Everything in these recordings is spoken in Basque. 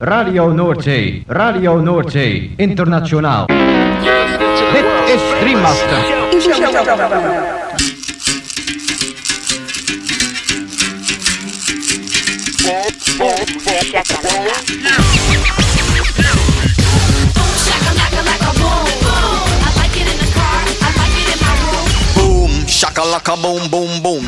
Radio Noordzee, Radio Noordzee, internationaal. Dit is Dreammaster. Shakalaka boom boom boom.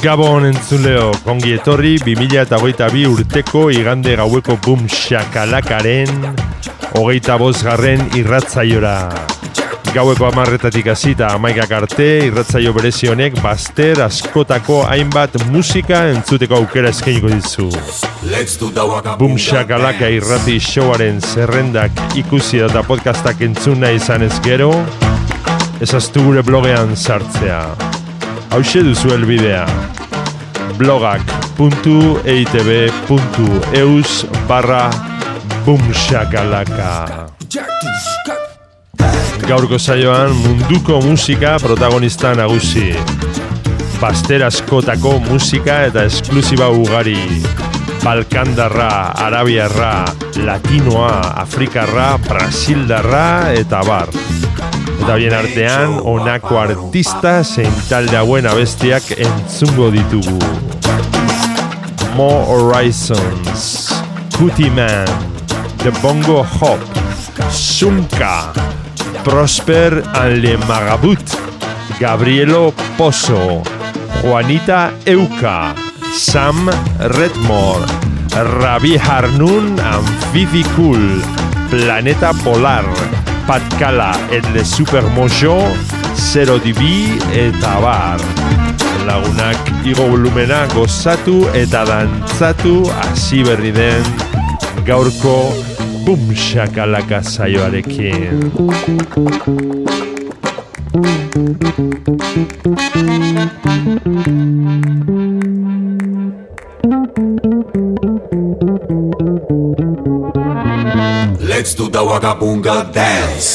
Gabon entzuleo, kongi etorri 2008 urteko igande gaueko boom shakalakaren hogeita bosgarren irratzaiora. Gaueko amarretatik hasita amaikak arte, irratzaio berezi honek baster askotako hainbat musika entzuteko aukera eskainiko dizu. Boom shakalaka irrati showaren zerrendak ikusi eta podcastak entzuna izan ez gero, ezaztu gure blogean sartzea. Hauxe duzu elbidea blogak.eitb.eus barra boomshakalaka Gaurko saioan munduko musika protagonista nagusi. Baster askotako musika eta esklusiba ugari. Balkandarra, Arabiarra, Latinoa, Afrikarra, Brasildarra eta bar Eta bien artean, honako artista zein talde hauen abestiak entzungo ditugu. Mo Horizons, Cootie Man, The Bongo Hop, Sunka, Prosper and Le Magabut, Gabrielo Pozo, Juanita Euca, Sam Redmore, Rabi Harnun and Vivi Cool, Planeta Polar, Patkala et le Super Mojo, Zero DB eta bar. Lagunak igo volumena gozatu eta dantzatu hasi berri den gaurko Boom Shakalaka saioarekin. Let's do the waka boonga dance.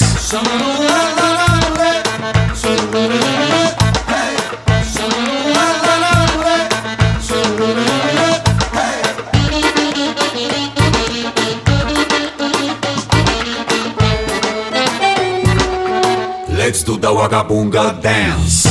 Let's do the waka boonga dance.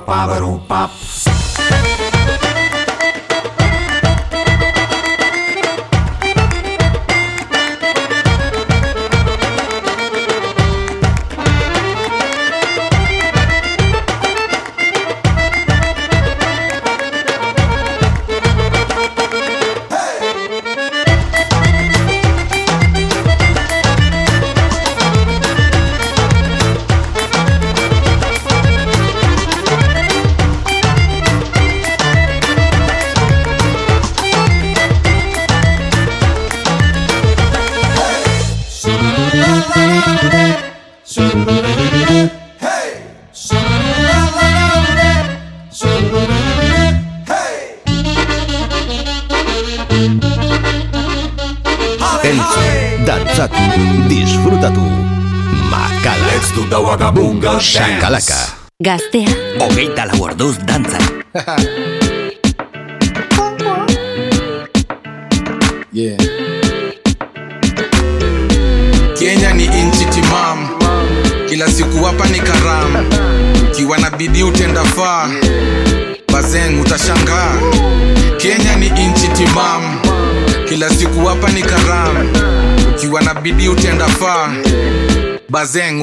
paparum pá Shakalaka. Gaztea. Hogeita lau orduz danza. yeah. Kenya ni inchi timam, kila siku hapa ni karam, kiwa na bidii utenda faa, bazeng utashangaa. Kenya ni inchi timam, kila siku hapa ni karam, kiwa na bidii utenda faa, bazeng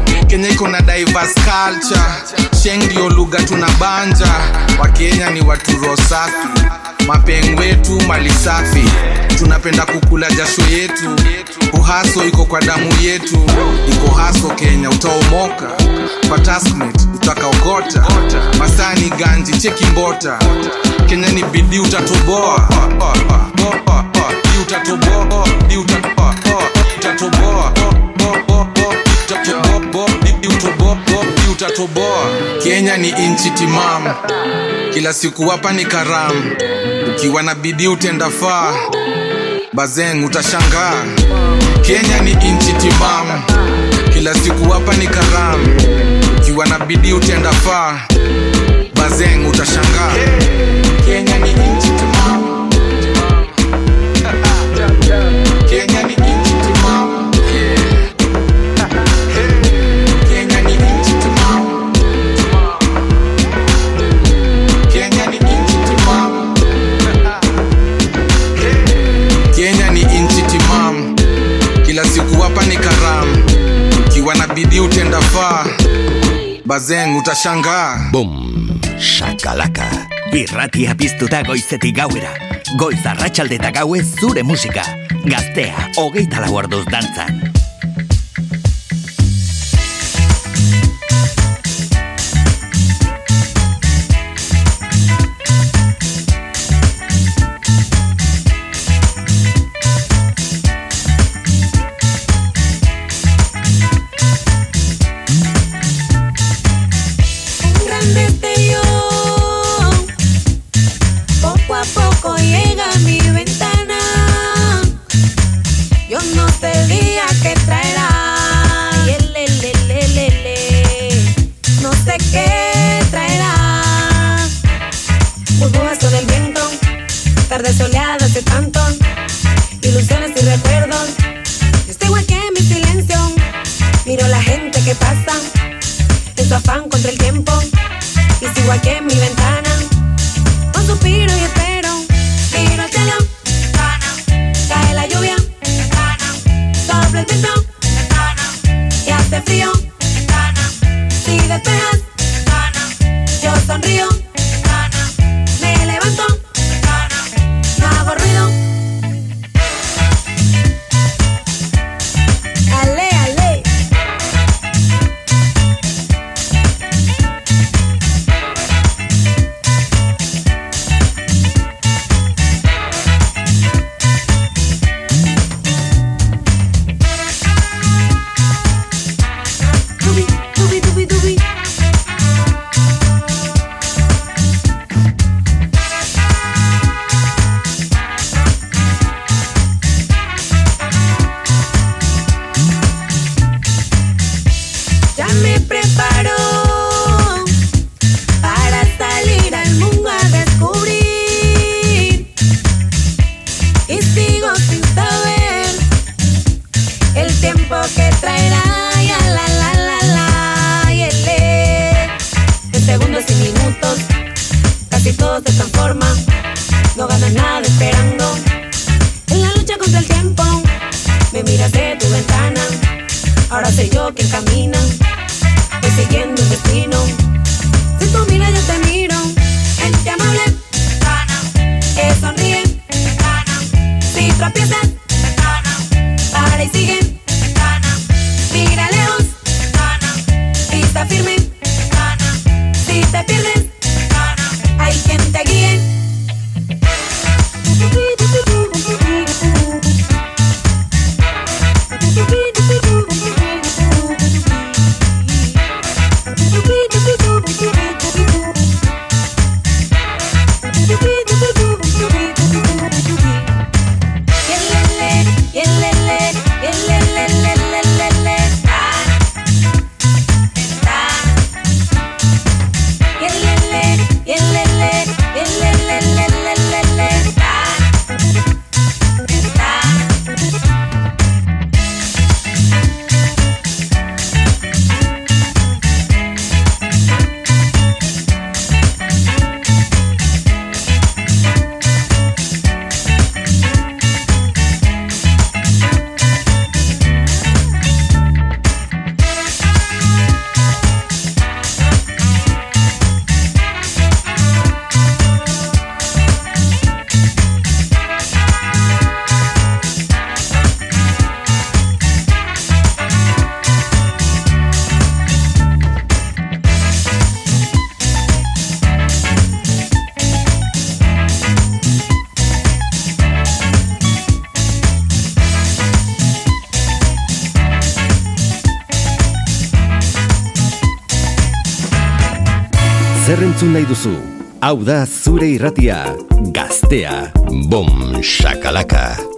Kenya iko na diverse culture, sheng ndio lugha tuna banja. Wakenya ni watu rosafi, safi, mapeng wetu mali safi, tunapenda kukula jasho yetu. Uhaso iko kwa damu yetu, iko haso Kenya, utaomoka. Kwa taskmate utakaokota. Masani ganji cheki mbota, Kenya ni bidii utatoboa, utatoboa, utatoboa, utatoboa, utatoboa. Kenya ni nchi timam kila siku hapa ni karamu. Ukiwa na bidii utendafaa bazen utashangaa. Kenya ni nchi timamu. Kila siku hapa ni karamu. Ukiwa na bidii utenda faa. Bazen utashangaa. Kenya ni nchi utenda faa, bazeng utashangaa. Boom, shakalaka. Irratia piztuta goizetik gauera. Goiz arratsalde eta gauez zure musika. Gaztea, hogeita lau orduz dantzan. nahi duzu. Hau da zure irratia. Gaztea. Bom, shakalaka.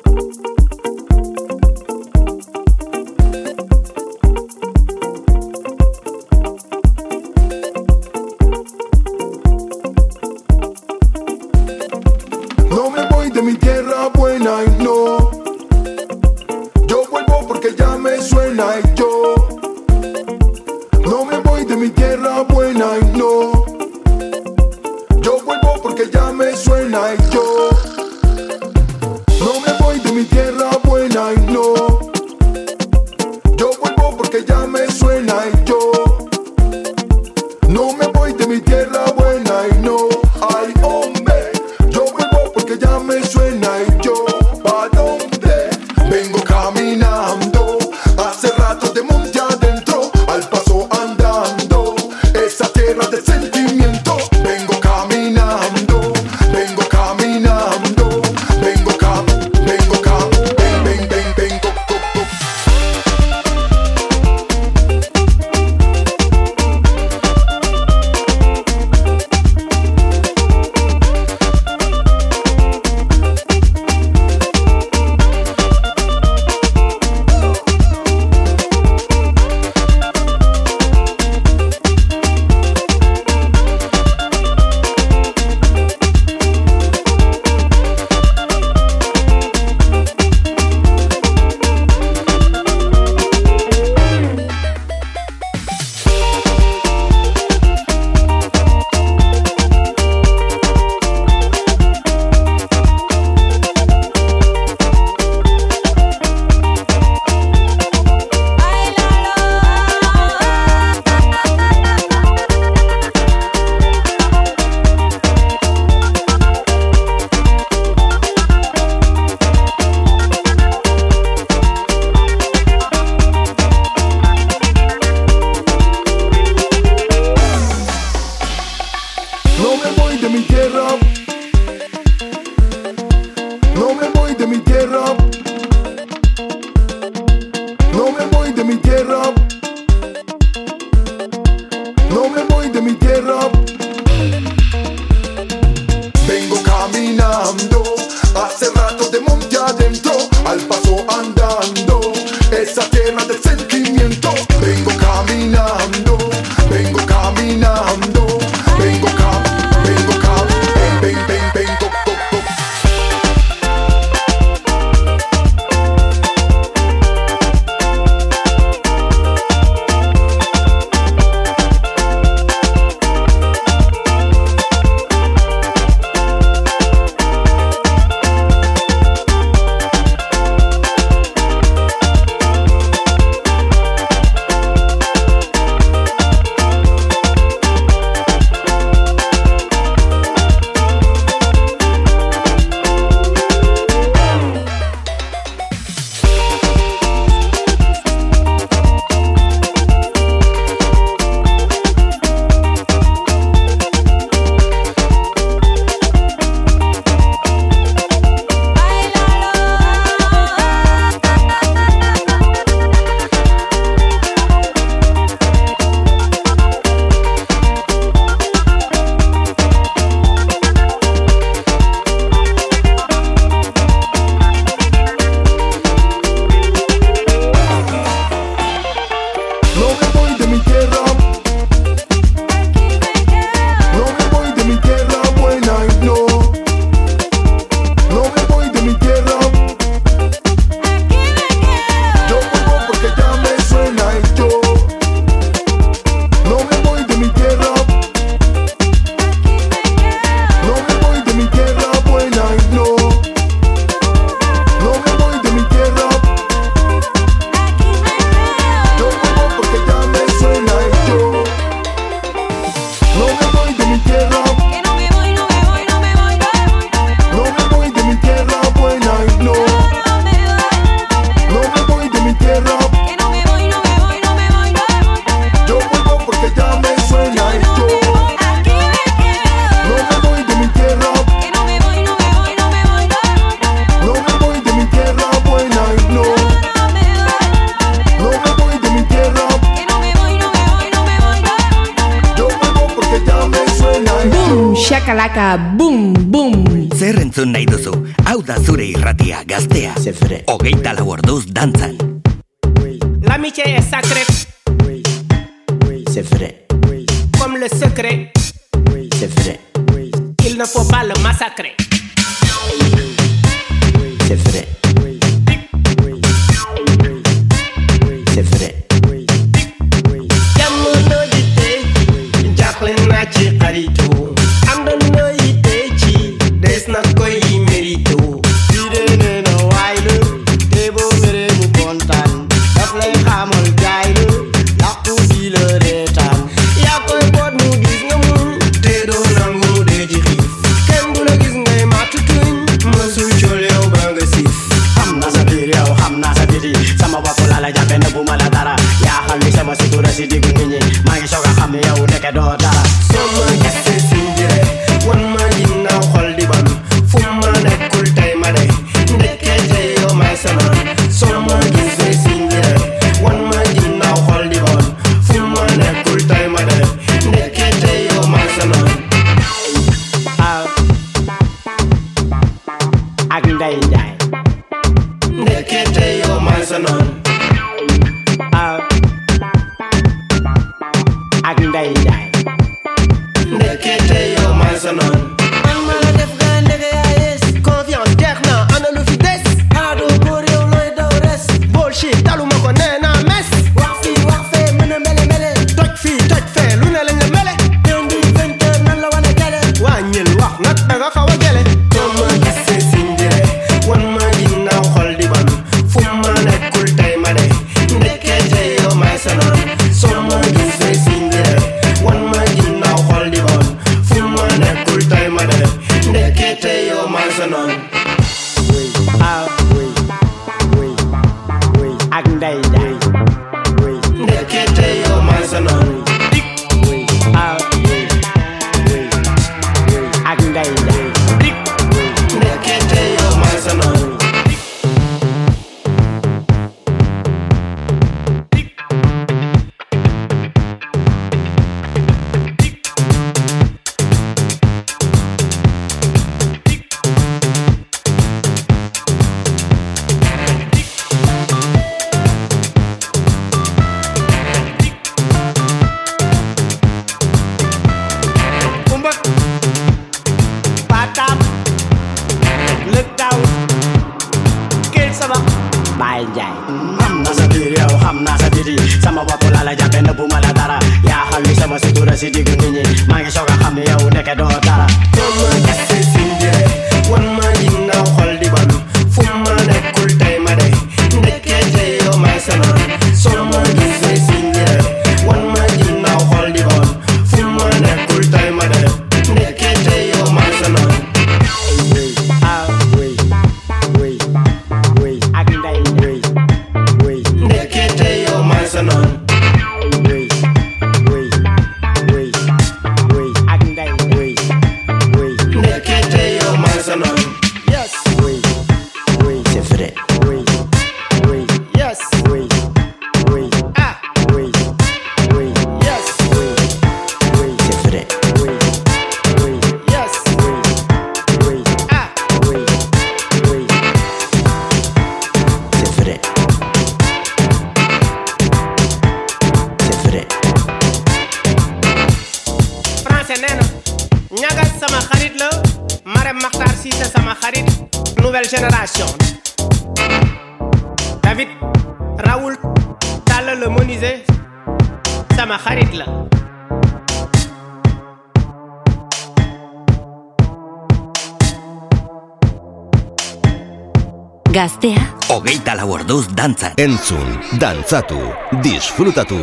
Dantzan. Entzun, dantzatu, disfrutatu.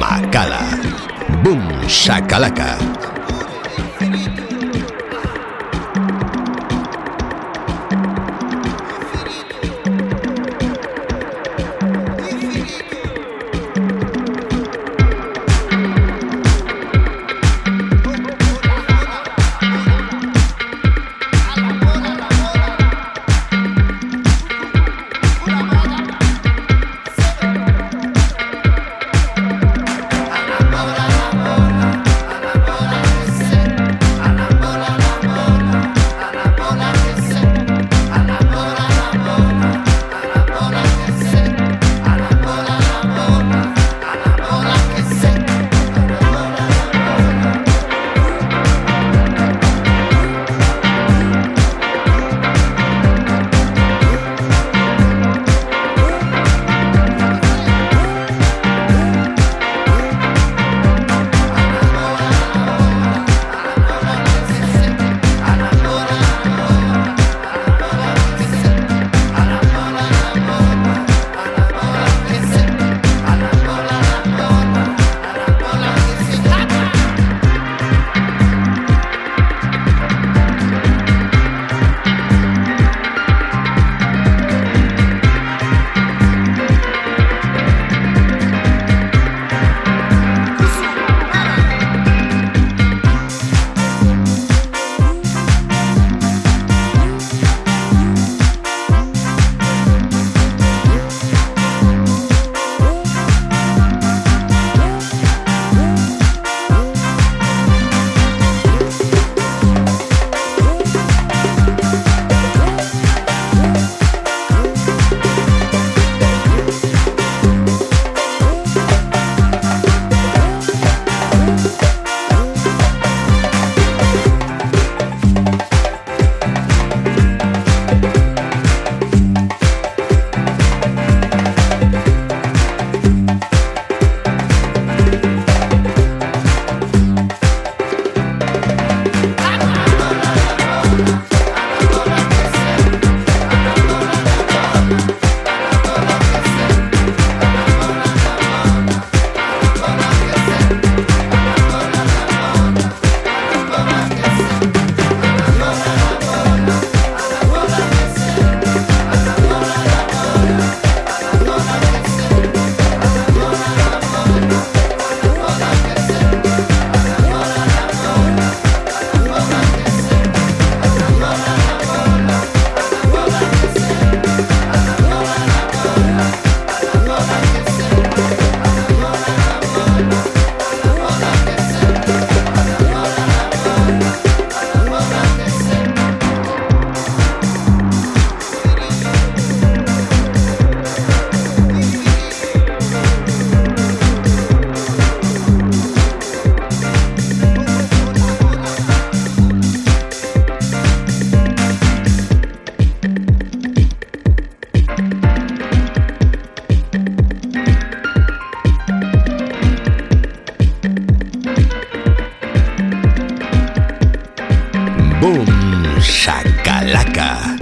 Makala. Boom, shakalaka.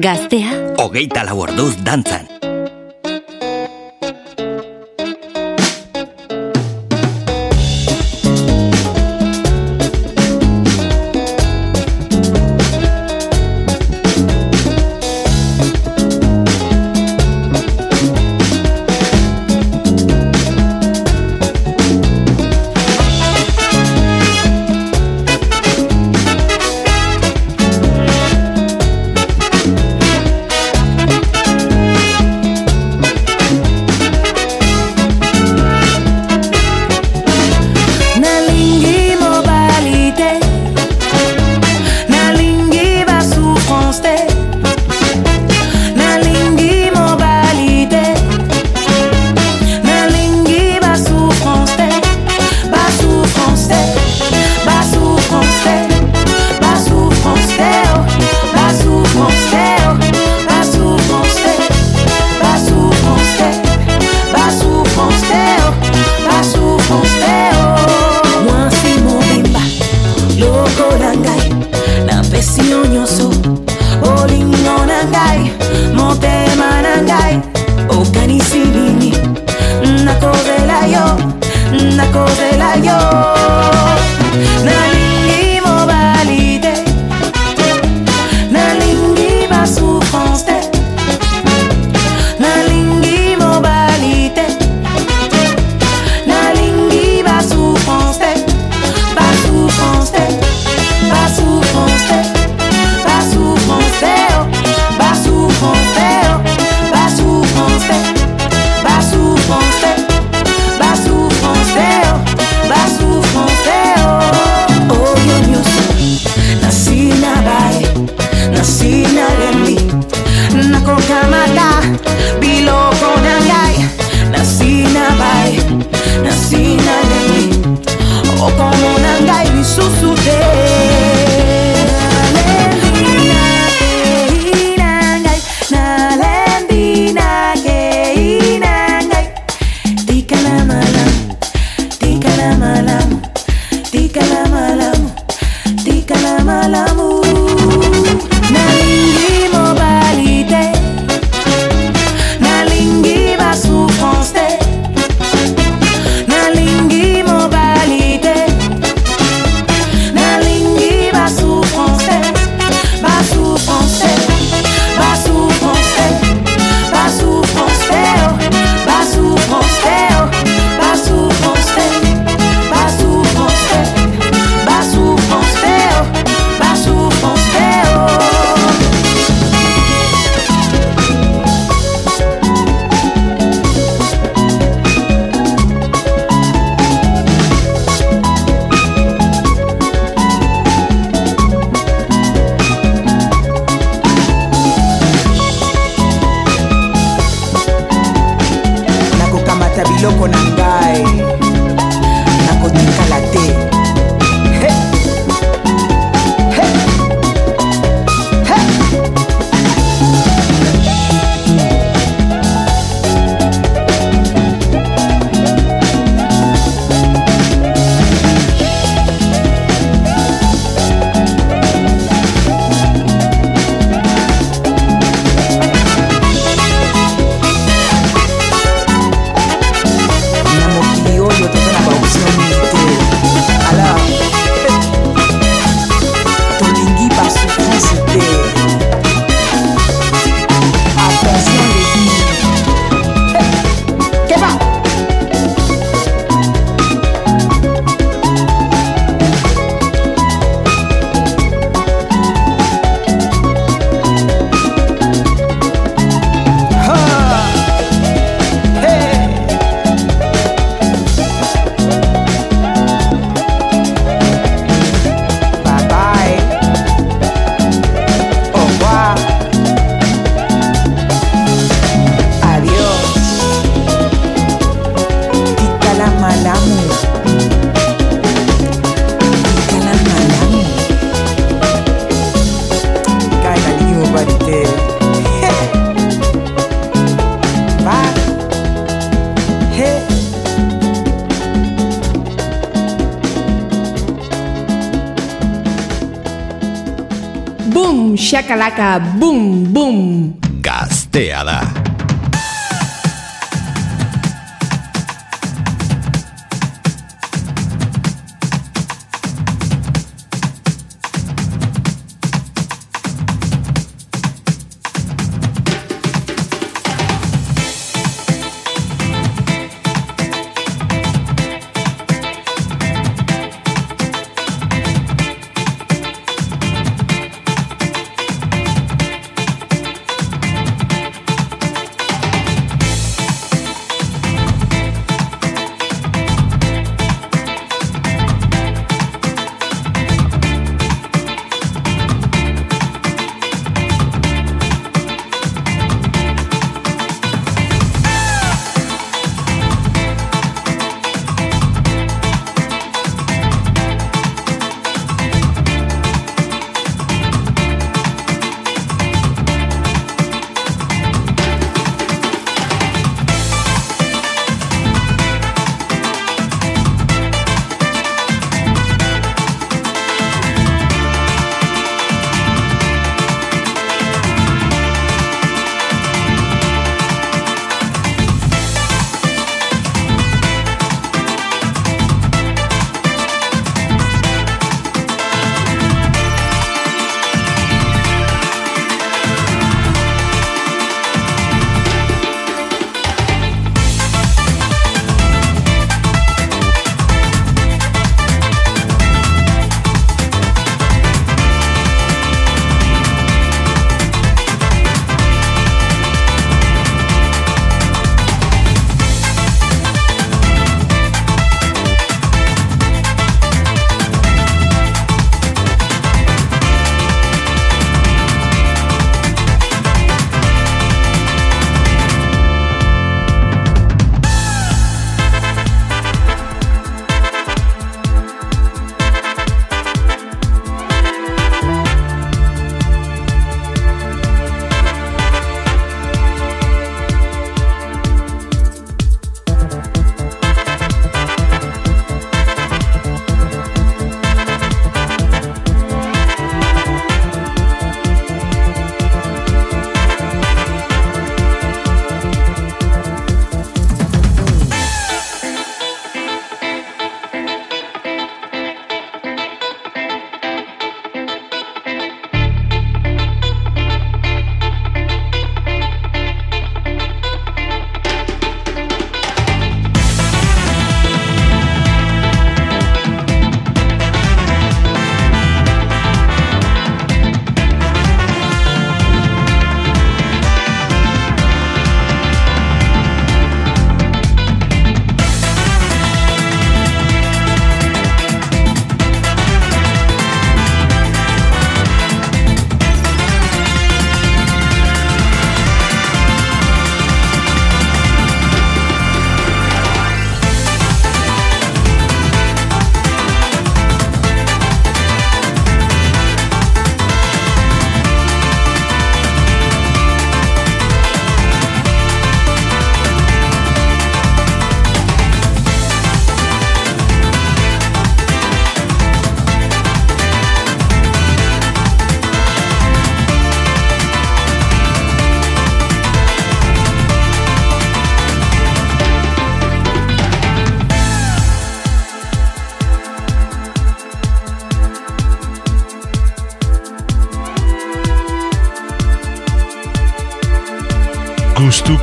Gaztea, Hogeita lau orduz dantzan. Cacaca Boom!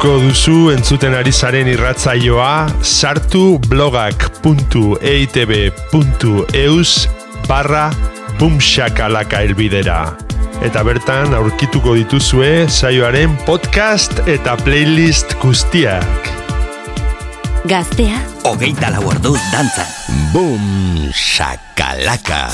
Gustuko duzu entzuten ari zaren irratzaioa sartu blogak.eitb.eus barra bumxakalaka elbidera. Eta bertan aurkituko dituzue saioaren podcast eta playlist guztiak. Gaztea. Hogeita lau orduz dantzan. Boom shakalaka.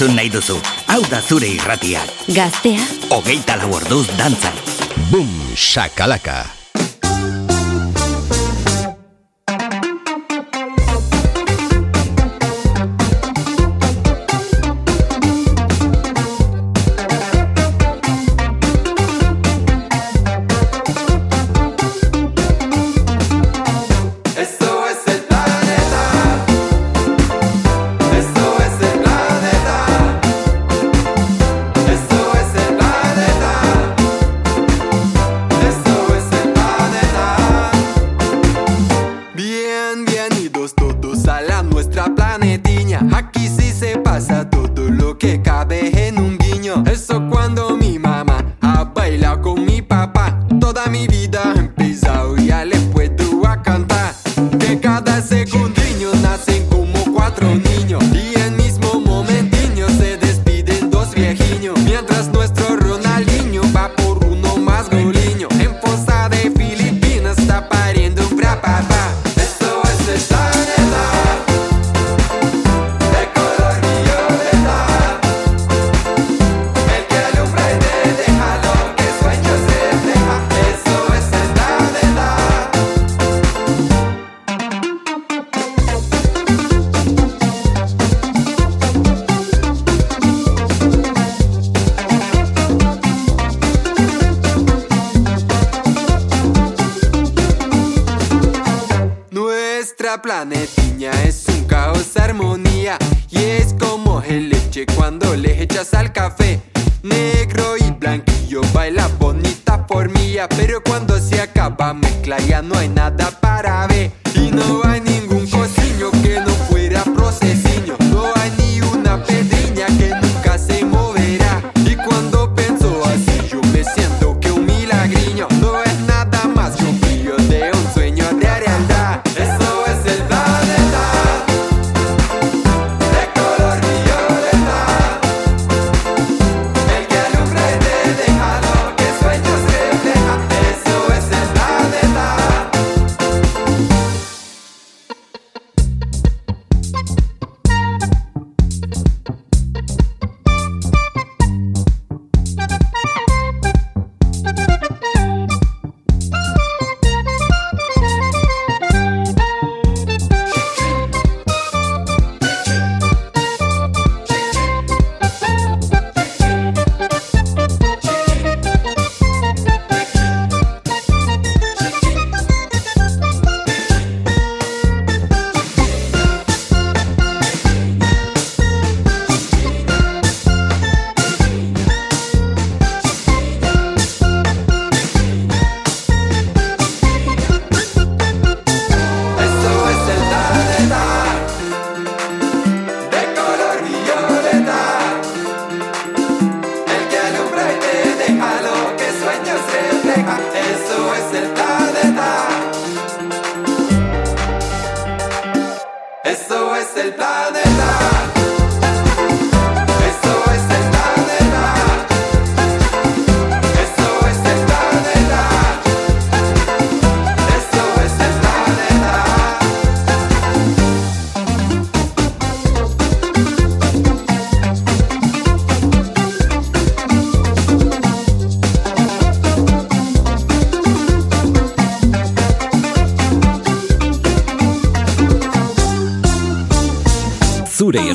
entzun nahi duzu. Hau da zure irratia. Gaztea. Ogeita lau orduz dantza. Bum, shakalaka. Bum, shakalaka.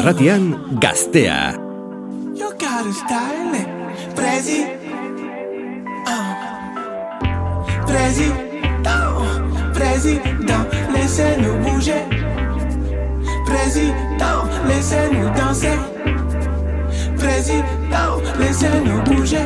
irratian gaztea. You gotta style it, prezi. Oh. Prezi, down, prezi, laissez-nous bouger. Prezi, down, laissez-nous danser. Prezi, down, laissez-nous bouger.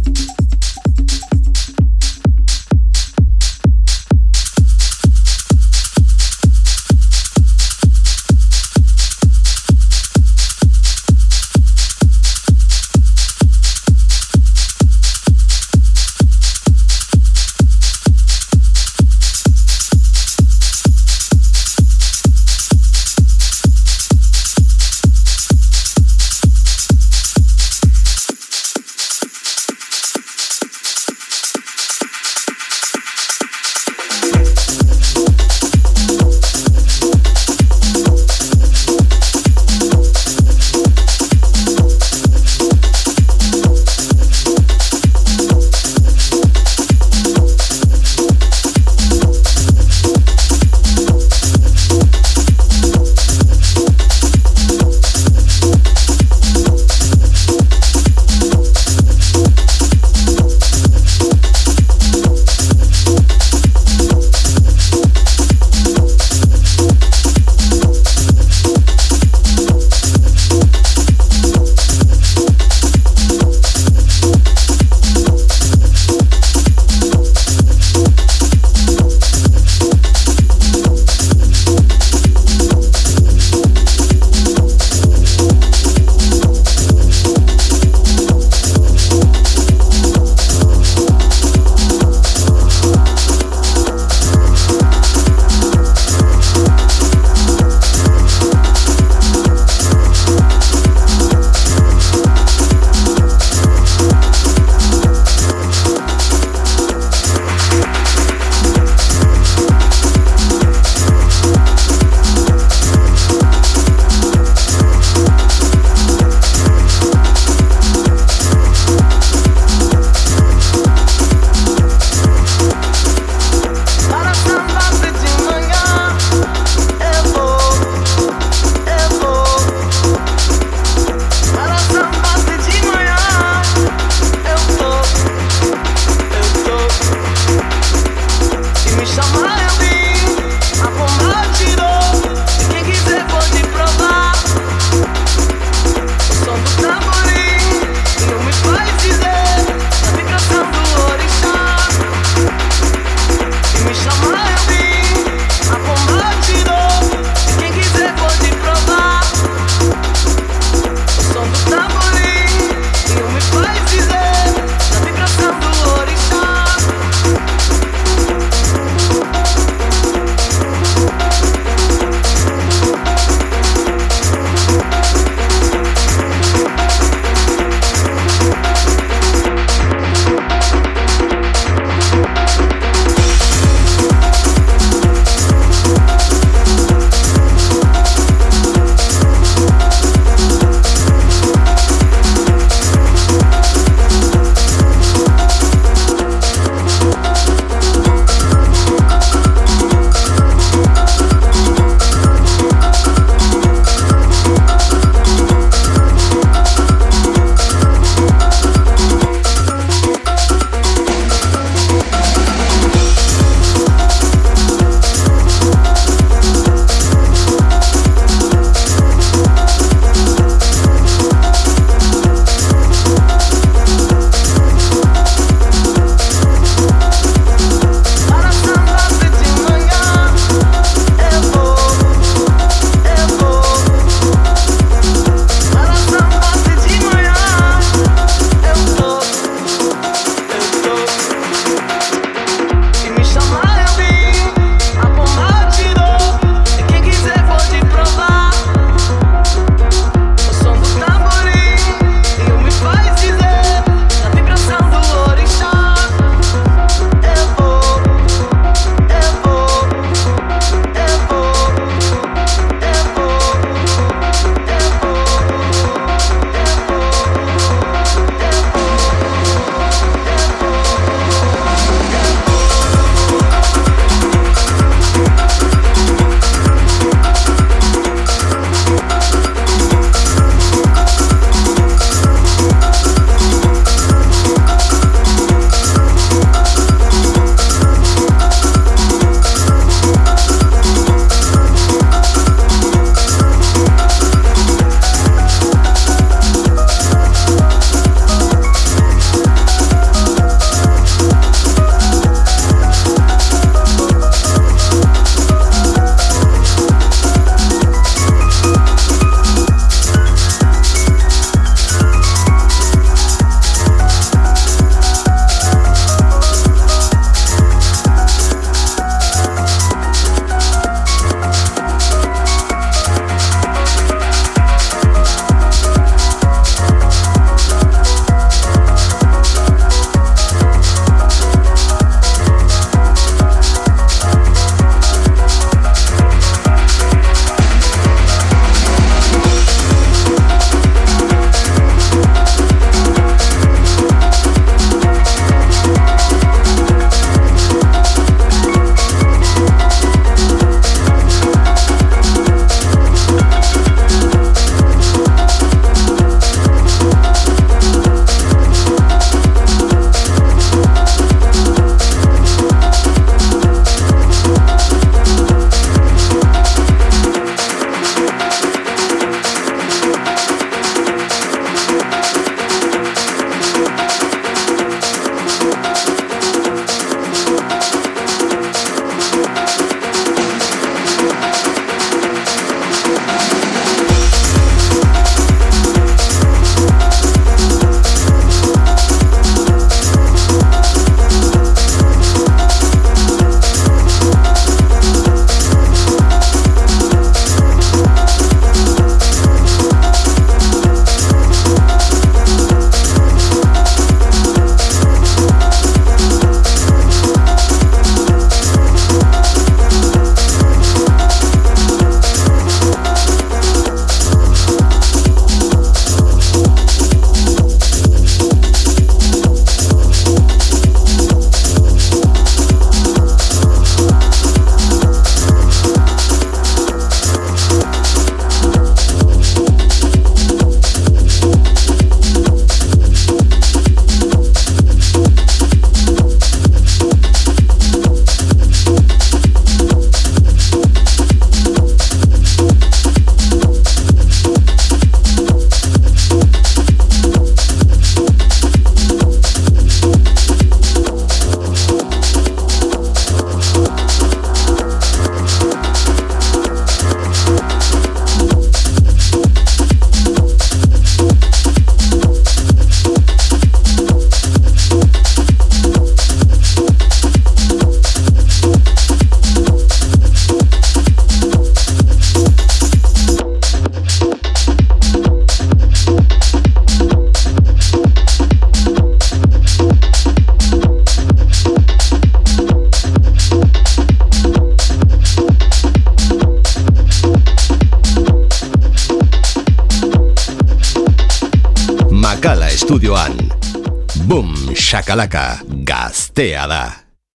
Shakalaka, gaztea da.